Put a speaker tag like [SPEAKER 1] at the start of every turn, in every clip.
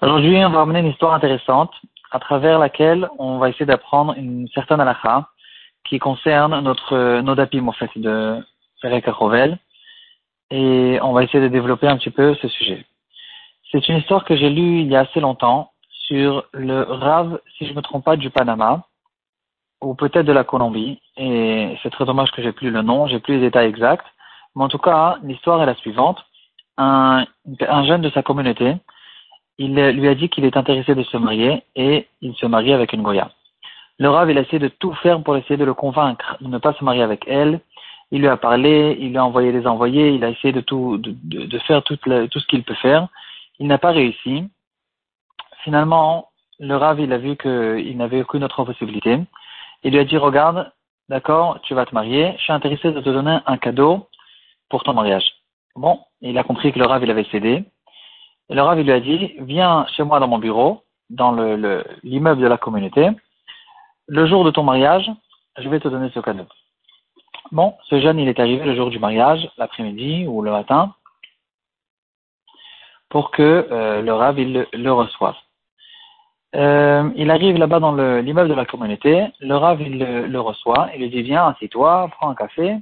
[SPEAKER 1] Aujourd'hui, on va amener une histoire intéressante à travers laquelle on va essayer d'apprendre une certaine halakha qui concerne notre nodapim, en fait, de Perek Et on va essayer de développer un petit peu ce sujet. C'est une histoire que j'ai lue il y a assez longtemps sur le Rav, si je ne me trompe pas, du Panama, ou peut-être de la Colombie. Et c'est très dommage que j'ai plus le nom, j'ai plus les détails exacts. Mais en tout cas, l'histoire est la suivante. Un, un jeune de sa communauté, il lui a dit qu'il est intéressé de se marier et il se marie avec une Goya. Le Rav, il a essayé de tout faire pour essayer de le convaincre de ne pas se marier avec elle. Il lui a parlé, il lui a envoyé des envoyés, il a essayé de tout, de, de, faire tout, tout ce qu'il peut faire. Il n'a pas réussi. Finalement, le Rav, il a vu qu'il n'avait aucune autre possibilité. Il lui a dit, regarde, d'accord, tu vas te marier, je suis intéressé de te donner un cadeau pour ton mariage. Bon, il a compris que le Rav, il avait cédé. Le Rav, il lui a dit, viens chez moi dans mon bureau, dans l'immeuble le, de la communauté. Le jour de ton mariage, je vais te donner ce cadeau. Bon, ce jeune, il est arrivé le jour du mariage, l'après-midi ou le matin, pour que euh, le Rav, le, reçoive. Euh, il arrive là-bas dans l'immeuble de la communauté, le Rav, il le, reçoit, il lui dit, viens, assieds-toi, prends un café,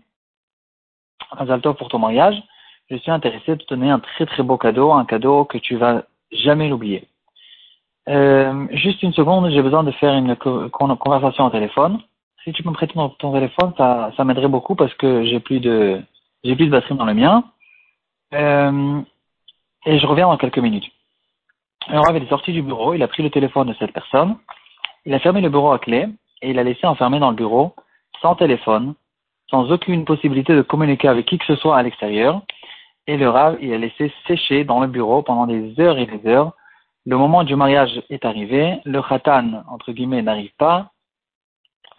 [SPEAKER 1] un pour ton mariage je suis intéressé de te donner un très très beau cadeau, un cadeau que tu vas jamais l'oublier. Euh, juste une seconde, j'ai besoin de faire une conversation au téléphone. Si tu me prêtes ton, téléphone, ça, ça m'aiderait beaucoup parce que j'ai plus de j'ai plus de batterie dans le mien. Euh, et je reviens dans quelques minutes. Alors, il est sorti du bureau, il a pris le téléphone de cette personne, il a fermé le bureau à clé et il a laissé enfermer dans le bureau, sans téléphone, sans aucune possibilité de communiquer avec qui que ce soit à l'extérieur, et le Rav, il a laissé sécher dans le bureau pendant des heures et des heures. Le moment du mariage est arrivé, le khatan, entre guillemets, n'arrive pas,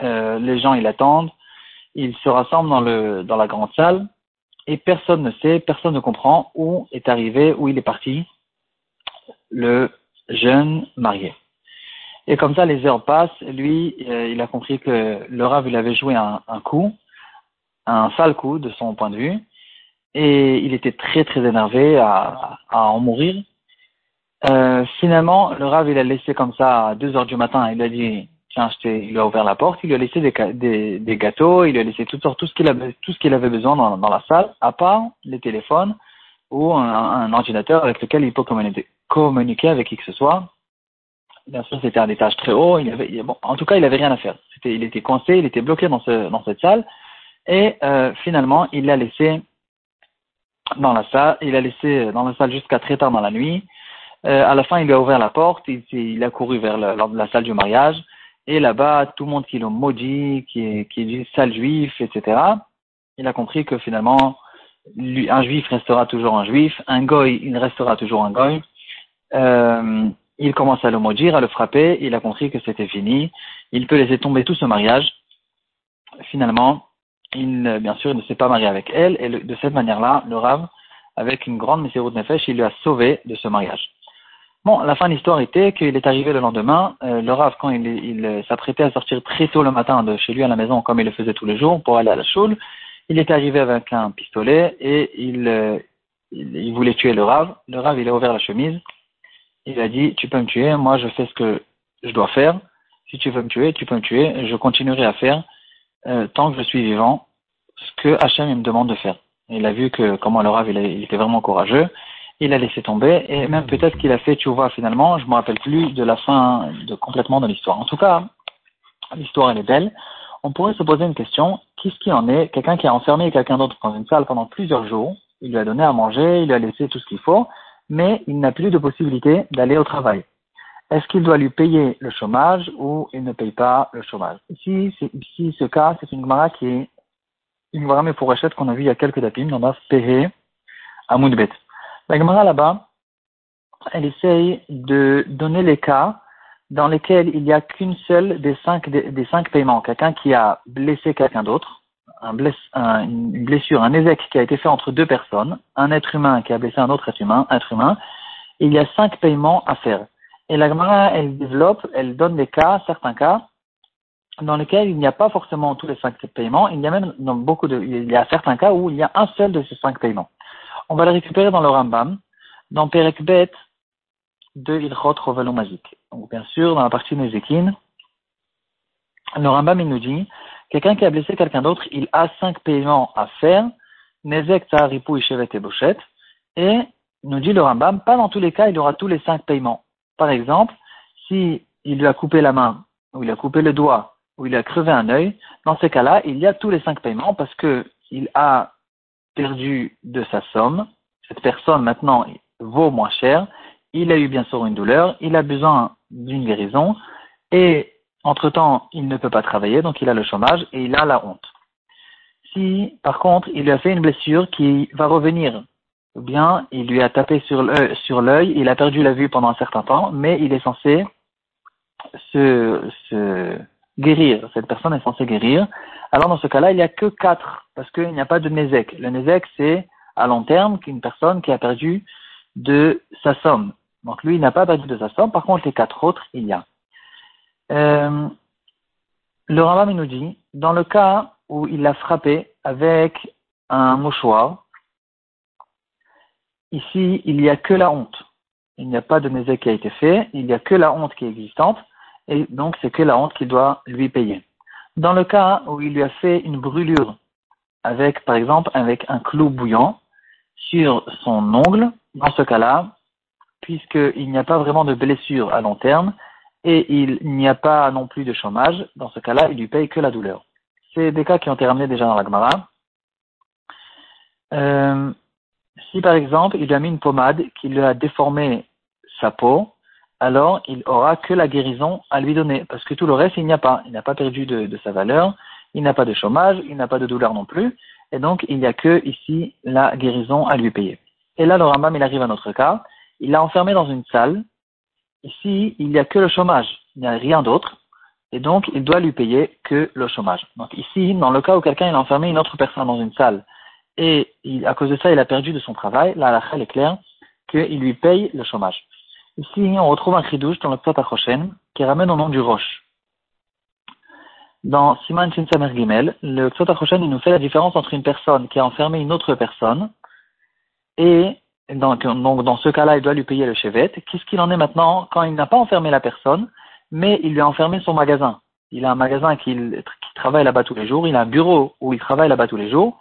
[SPEAKER 1] euh, les gens, ils attendent, ils se rassemblent dans, le, dans la grande salle, et personne ne sait, personne ne comprend où est arrivé, où il est parti, le jeune marié. Et comme ça, les heures passent, lui, euh, il a compris que le Rav, il avait joué un, un coup, un sale coup de son point de vue, et il était très très énervé à, à en mourir. Euh, finalement, le Rav, il a laissé comme ça à 2 heures du matin, il a dit, tiens, je il lui a ouvert la porte, il lui a laissé des, des, des gâteaux, il lui a laissé sortes, tout ce qu'il avait, tout ce qu'il avait besoin dans, dans, la salle, à part les téléphones ou un, ordinateur avec lequel il peut communiquer, avec qui que ce soit. Bien sûr, c'était un étage très haut, il avait, en tout cas, il avait rien à faire. Il était coincé, il était bloqué dans, ce, dans cette salle, et euh, finalement, il l'a laissé dans la salle. Il a laissé dans la salle jusqu'à très tard dans la nuit. Euh, à la fin, il lui a ouvert la porte. Il, a couru vers la, salle du mariage. Et là-bas, tout le monde qui l'a maudit, qui, qui dit sale juif, etc. Il a compris que finalement, un juif restera toujours un juif. Un goy, il restera toujours un goy. Euh, il commence à le maudire, à le frapper. Il a compris que c'était fini. Il peut laisser tomber tout ce mariage. Finalement, il, bien sûr, il ne s'est pas marié avec elle, et de cette manière-là, le Rav, avec une grande de Nefesh, il lui a sauvé de ce mariage. Bon, la fin de l'histoire était qu'il est arrivé le lendemain, euh, le Rav, quand il, s'apprêtait à sortir très tôt le matin de chez lui à la maison, comme il le faisait tous les jours, pour aller à la choule, il est arrivé avec un pistolet et il, il, il, voulait tuer le Rav. Le Rav, il a ouvert la chemise, il a dit, tu peux me tuer, moi je fais ce que je dois faire, si tu veux me tuer, tu peux me tuer, je continuerai à faire euh, tant que je suis vivant, ce que Hachem me demande de faire. Il a vu que comment le Rav il, était vraiment courageux, il a laissé tomber et même peut-être qu'il a fait tu vois finalement, je me rappelle plus de la fin de complètement de l'histoire. En tout cas, l'histoire elle est belle. On pourrait se poser une question, qu'est-ce qui en est? Quelqu'un qui a enfermé quelqu'un d'autre dans une salle pendant plusieurs jours, il lui a donné à manger, il lui a laissé tout ce qu'il faut, mais il n'a plus de possibilité d'aller au travail est-ce qu'il doit lui payer le chômage ou il ne paye pas le chômage? Ici, ici ce cas, c'est une Gemara qui est une Gemara mais pour Rachet qu'on a vu il y a quelques dapim, on a Pehé à Moudbet. La Gemara là-bas, elle essaye de donner les cas dans lesquels il n'y a qu'une seule des cinq, des, cinq paiements. Quelqu'un qui a blessé quelqu'un d'autre, une blessure, un ézec qui a été fait entre deux personnes, un être humain qui a blessé un autre être humain, être humain, il y a cinq paiements à faire. Et la Gemara, elle développe, elle donne des cas, certains cas, dans lesquels il n'y a pas forcément tous les cinq paiements, il y a même dans beaucoup de, il y a certains cas où il y a un seul de ces cinq paiements. On va le récupérer dans le Rambam, dans Perekbet de Ilchot Mazik. Donc, bien sûr, dans la partie Nezekin, le Rambam, il nous dit, quelqu'un qui a blessé quelqu'un d'autre, il a cinq paiements à faire, Nezek, Taharipu, Ishevet et Bochet, et, nous dit le Rambam, pas dans tous les cas, il aura tous les cinq paiements. Par exemple, si il lui a coupé la main, ou il a coupé le doigt, ou il a crevé un œil, dans ces cas-là, il y a tous les cinq paiements parce que il a perdu de sa somme. Cette personne maintenant vaut moins cher. Il a eu bien sûr une douleur. Il a besoin d'une guérison. Et entre-temps, il ne peut pas travailler, donc il a le chômage et il a la honte. Si, par contre, il lui a fait une blessure qui va revenir, ou bien il lui a tapé sur l'œil, il a perdu la vue pendant un certain temps, mais il est censé se, se guérir. Cette personne est censée guérir. Alors dans ce cas-là, il n'y a que quatre, parce qu'il n'y a pas de nézek. Le nézek, c'est à long terme qu'une personne qui a perdu de sa somme. Donc lui, il n'a pas perdu de sa somme. Par contre, les quatre autres, il y a. Euh, le Rambam nous dit, dans le cas où il l'a frappé avec un mouchoir, ici, il n'y a que la honte. Il n'y a pas de nézek qui a été fait, il n'y a que la honte qui est existante et donc c'est que la honte qu'il doit lui payer. Dans le cas où il lui a fait une brûlure avec, par exemple, avec un clou bouillant sur son ongle, dans ce cas-là, puisqu'il n'y a pas vraiment de blessure à long terme et il n'y a pas non plus de chômage, dans ce cas-là, il lui paye que la douleur. C'est des cas qui ont été ramenés déjà dans la Gemara. Euh, si par exemple, il a mis une pommade qui lui a déformé sa peau, alors il aura que la guérison à lui donner, parce que tout le reste, il n'y a pas. Il n'a pas perdu de, sa valeur, il n'a pas de chômage, il n'a pas de douleur non plus, et donc il n'y a que ici la guérison à lui payer. Et là, le Rambam, il arrive à notre cas, il l'a enfermé dans une salle, ici, il n'y a que le chômage, il n'y a rien d'autre, et donc il doit lui payer que le chômage. Donc ici, dans le cas où quelqu'un a enfermé une autre personne dans une salle, et à cause de ça, il a perdu de son travail, là, la est claire qu'il lui paye le chômage. Ici, on retrouve un chidouche dans le Psat qui ramène au nom du roche. Dans Siman Samer Gimel, le Psat Achoshen nous fait la différence entre une personne qui a enfermé une autre personne et donc, dans ce cas-là, il doit lui payer le chevet. Qu'est-ce qu'il en est maintenant quand il n'a pas enfermé la personne, mais il lui a enfermé son magasin? Il a un magasin qui travaille là-bas tous les jours, il a un bureau où il travaille là-bas tous les jours,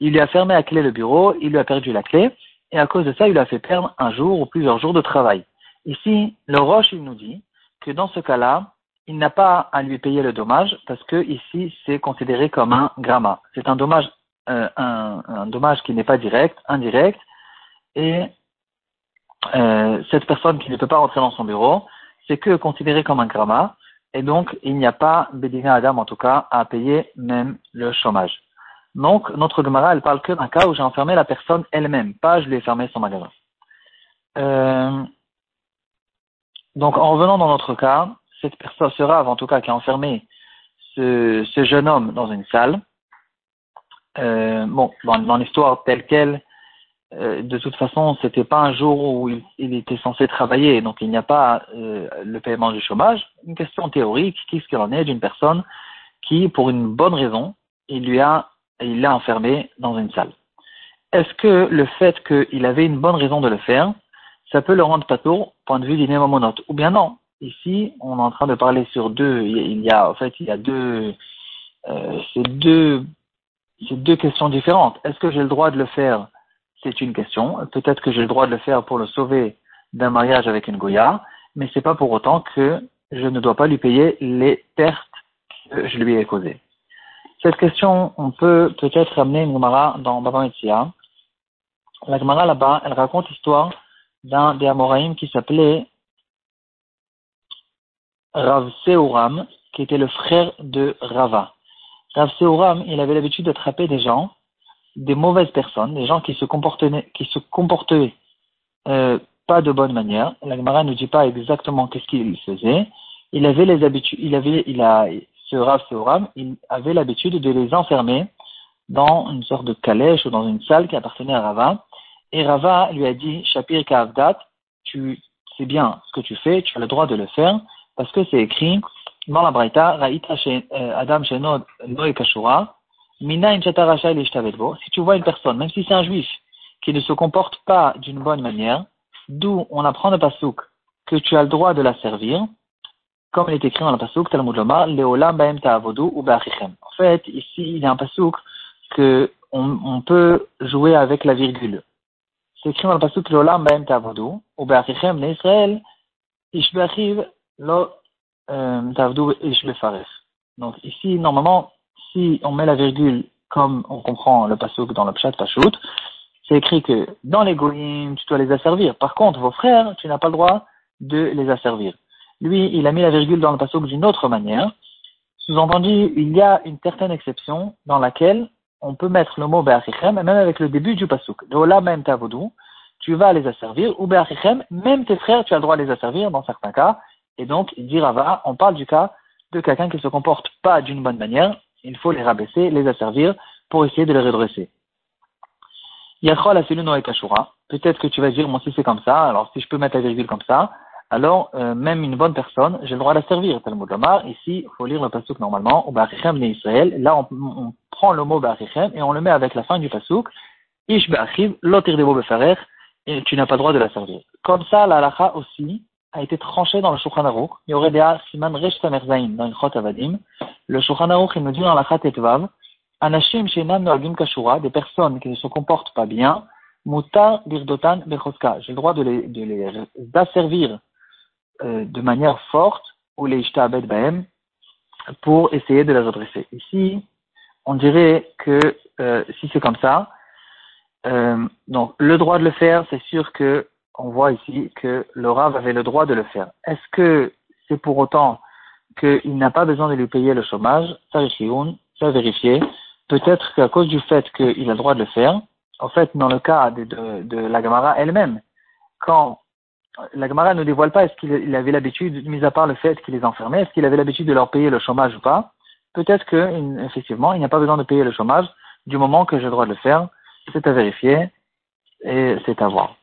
[SPEAKER 1] il lui a fermé à clé le bureau, il lui a perdu la clé, et à cause de ça, il lui a fait perdre un jour ou plusieurs jours de travail. Ici, le Roche, il nous dit que dans ce cas-là, il n'a pas à lui payer le dommage parce que ici, c'est considéré comme un gramma. C'est un dommage, euh, un, dommage qui n'est pas direct, indirect, et euh, cette personne qui ne peut pas rentrer dans son bureau, c'est que considéré comme un gramma, et donc il n'y a pas Bédina Adam en tout cas à payer même le chômage. Donc notre Gemara, elle parle que d'un cas où j'ai enfermé la personne elle-même, pas je lui ai fermé son magasin. Euh, donc, en revenant dans notre cas, cette personne sera, en tout cas, qui a enfermé ce, jeune homme dans une salle. Euh, bon, dans, l'histoire telle qu'elle, euh, de toute façon, c'était pas un jour où il, était censé travailler, donc il n'y a pas euh, le paiement du chômage. Une question théorique, qu'est-ce qu'il en est d'une personne qui, pour une bonne raison, il lui a, il l'a enfermé dans une salle? Est-ce que le fait qu'il avait une bonne raison de le faire, ça peut le rendre patour, point de vue d'une monote. Ou bien non. Ici, on est en train de parler sur deux, il y a, en fait, il y a deux, euh, c'est deux, c'est deux questions différentes. Est-ce que j'ai le droit de le faire? C'est une question. Peut-être que j'ai le droit de le faire pour le sauver d'un mariage avec une Goya, mais c'est pas pour autant que je ne dois pas lui payer les pertes que je lui ai causées. Cette question, on peut peut-être amener une Gemara dans Baba La Gemara là-bas, elle raconte l'histoire d'un des Amoraïm qui s'appelait Rav Seuram, qui était le frère de Rava. Rav Seuram, il avait l'habitude d'attraper des gens, des mauvaises personnes, des gens qui se comportaient, qui se comportaient euh, pas de bonne manière. La Gemara ne dit pas exactement qu'est-ce qu'il faisait. Il avait les habitudes, il avait, il a, ce Rav Seuram, il avait l'habitude de les enfermer dans une sorte de calèche ou dans une salle qui appartenait à Rava et Rava lui a dit, Shapir Kavdat, tu sais bien ce que tu fais, tu as le droit de le faire, parce que c'est écrit dans la Braïta, Raïta euh, Adam Shenod Noé Kashura, Mina Si tu vois une personne, même si c'est un juif, qui ne se comporte pas d'une bonne manière, d'où on apprend le pasouk que tu as le droit de la servir, comme il est écrit dans le pasouk Talmud Lomar, Leolam Baem Ta'avodu ou En fait, ici, il y a un pasouk que on, peut jouer avec la virgule. C'est écrit dans le pasouk Leolam Baem Ta'avodu ou Be'achichem, Israël, Ishbeachiv, Lo Ta'avodu Ishbefaref. Donc ici, normalement, si on met la virgule comme on comprend le pasouk dans le Pshat Pashut, c'est écrit que dans les goyim, tu dois les asservir. Par contre, vos frères, tu n'as pas le droit de les asservir. Lui, il a mis la virgule dans le passouk d'une autre manière. Sous-entendu, il y a une certaine exception dans laquelle on peut mettre le mot Be'achichem, même avec le début du passouk. là même tavodou, tu vas les asservir, ou Be'achichem, même tes frères, tu as le droit de les asservir dans certains cas. Et donc, il dit Rava, on parle du cas de quelqu'un qui ne se comporte pas d'une bonne manière, il faut les rabaisser, les asservir pour essayer de les redresser. Peut-être que tu vas dire, moi si c'est comme ça, alors si je peux mettre la virgule comme ça, alors euh, même une bonne personne, j'ai le droit de la servir. Talmud Lomar, ici, il faut lire le pasuk normalement, au Ba'achichem Israël. Là, on, prend le mot Ba'achichem et on le met avec la fin du pasuk. Ish Ba'achiv, l'autir de Befarer, et tu n'as pas le droit de la servir. Comme ça, la lacha aussi a été tranchée dans le Shulchan Aruch. Il y aurait des Siman Resh Samer dans le Chot Avadim. Le Shulchan Aruch, il nous dit dans la Chat Etvav, Anashim Shenam Noagim Kashura, des personnes qui ne se comportent pas bien, Mutar Birdotan Bechoska. J'ai le droit de les, de les asservir de manière forte, ou les Bahem, pour essayer de les redresser. Ici, on dirait que euh, si c'est comme ça, euh, donc le droit de le faire, c'est sûr que on voit ici que le Rav avait le droit de le faire. Est-ce que c'est pour autant qu'il n'a pas besoin de lui payer le chômage? Ça, ça vérifier. Peut-être qu'à cause du fait qu'il a le droit de le faire, en fait, dans le cas de, la Gamara elle-même, quand la Gamara ne dévoile pas est-ce qu'il avait l'habitude, mis à part le fait qu'il les enfermait, est-ce qu'il avait l'habitude de leur payer le chômage ou pas, peut-être que, effectivement, il n'y a pas besoin de payer le chômage du moment que j'ai le droit de le faire. C'est à vérifier et c'est à voir.